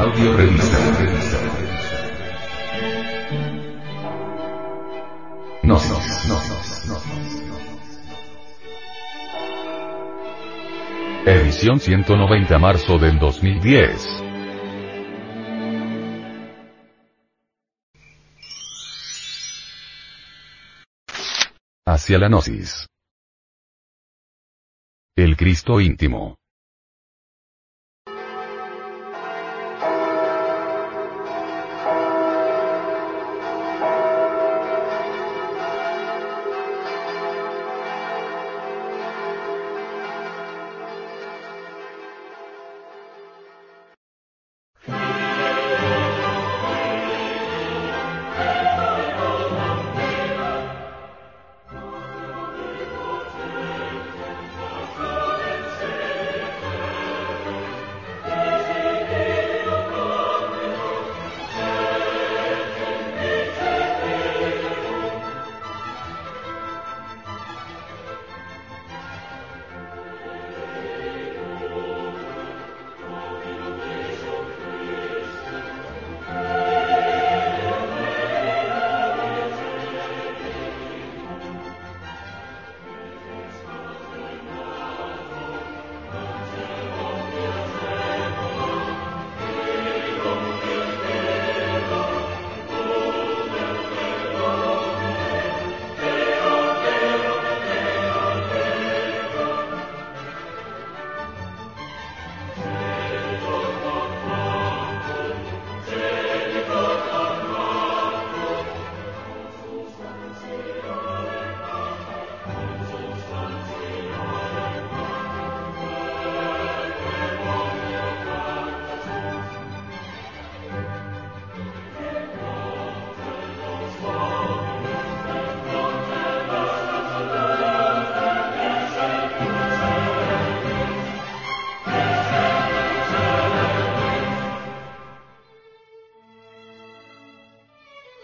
Audio revista. No, no, no, no, Edición 190 marzo del 2010. Hacia la gnosis. El Cristo íntimo.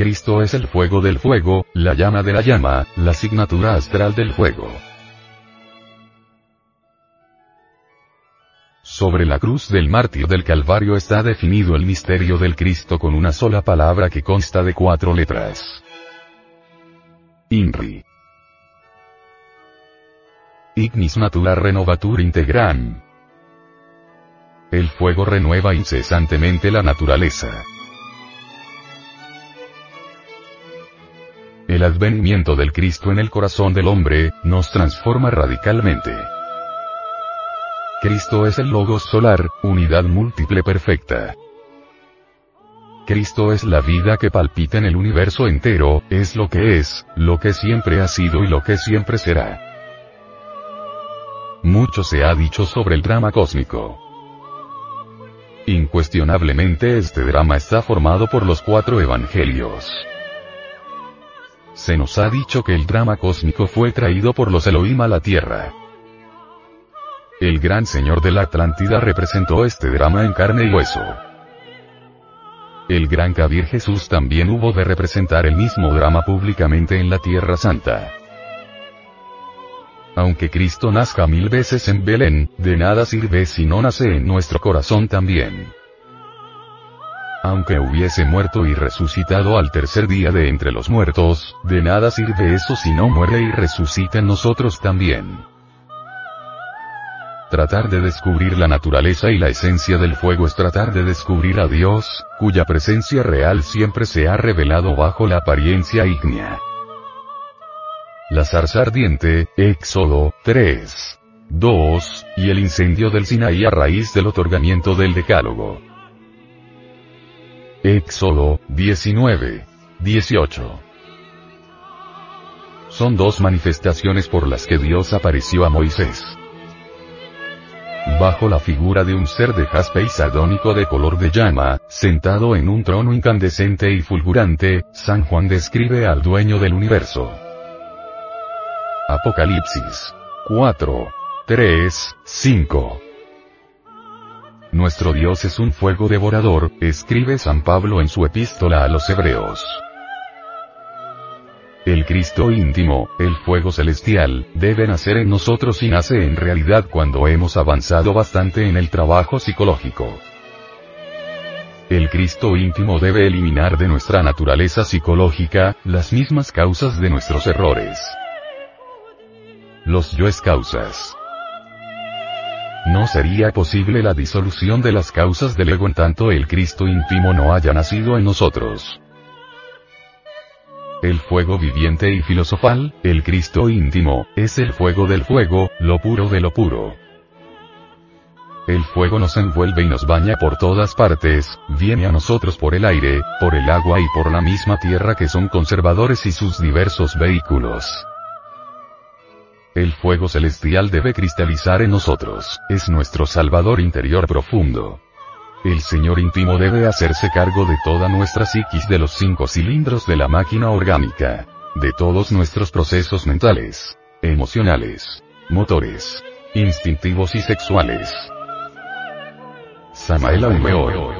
Cristo es el fuego del fuego, la llama de la llama, la asignatura astral del fuego. Sobre la cruz del mártir del Calvario está definido el misterio del Cristo con una sola palabra que consta de cuatro letras. INRI. Ignis natura renovatur integram. El fuego renueva incesantemente la naturaleza. El advenimiento del Cristo en el corazón del hombre, nos transforma radicalmente. Cristo es el Logos solar, unidad múltiple perfecta. Cristo es la vida que palpita en el universo entero, es lo que es, lo que siempre ha sido y lo que siempre será. Mucho se ha dicho sobre el drama cósmico. Incuestionablemente este drama está formado por los cuatro evangelios. Se nos ha dicho que el drama cósmico fue traído por los Elohim a la Tierra. El gran señor de la Atlántida representó este drama en carne y hueso. El gran Kabir Jesús también hubo de representar el mismo drama públicamente en la Tierra Santa. Aunque Cristo nazca mil veces en Belén, de nada sirve si no nace en nuestro corazón también aunque hubiese muerto y resucitado al tercer día de entre los muertos, de nada sirve eso si no muere y resucita en nosotros también. Tratar de descubrir la naturaleza y la esencia del fuego es tratar de descubrir a Dios, cuya presencia real siempre se ha revelado bajo la apariencia ígnea. La zarza ardiente, Éxodo 3. 2, y el incendio del Sinaí a raíz del otorgamiento del Decálogo. Éxodo 19. 18. Son dos manifestaciones por las que Dios apareció a Moisés. Bajo la figura de un ser de jaspe y sardónico de color de llama, sentado en un trono incandescente y fulgurante, San Juan describe al dueño del universo. Apocalipsis 4. 3, 5. Nuestro Dios es un fuego devorador, escribe San Pablo en su epístola a los Hebreos. El Cristo íntimo, el fuego celestial, debe nacer en nosotros y nace en realidad cuando hemos avanzado bastante en el trabajo psicológico. El Cristo íntimo debe eliminar de nuestra naturaleza psicológica, las mismas causas de nuestros errores. Los yoes causas. No sería posible la disolución de las causas del ego en tanto el Cristo íntimo no haya nacido en nosotros. El fuego viviente y filosofal, el Cristo íntimo, es el fuego del fuego, lo puro de lo puro. El fuego nos envuelve y nos baña por todas partes, viene a nosotros por el aire, por el agua y por la misma tierra que son conservadores y sus diversos vehículos. El fuego celestial debe cristalizar en nosotros, es nuestro Salvador interior profundo. El Señor íntimo debe hacerse cargo de toda nuestra psiquis de los cinco cilindros de la máquina orgánica, de todos nuestros procesos mentales, emocionales, motores, instintivos y sexuales. Samael Aumeor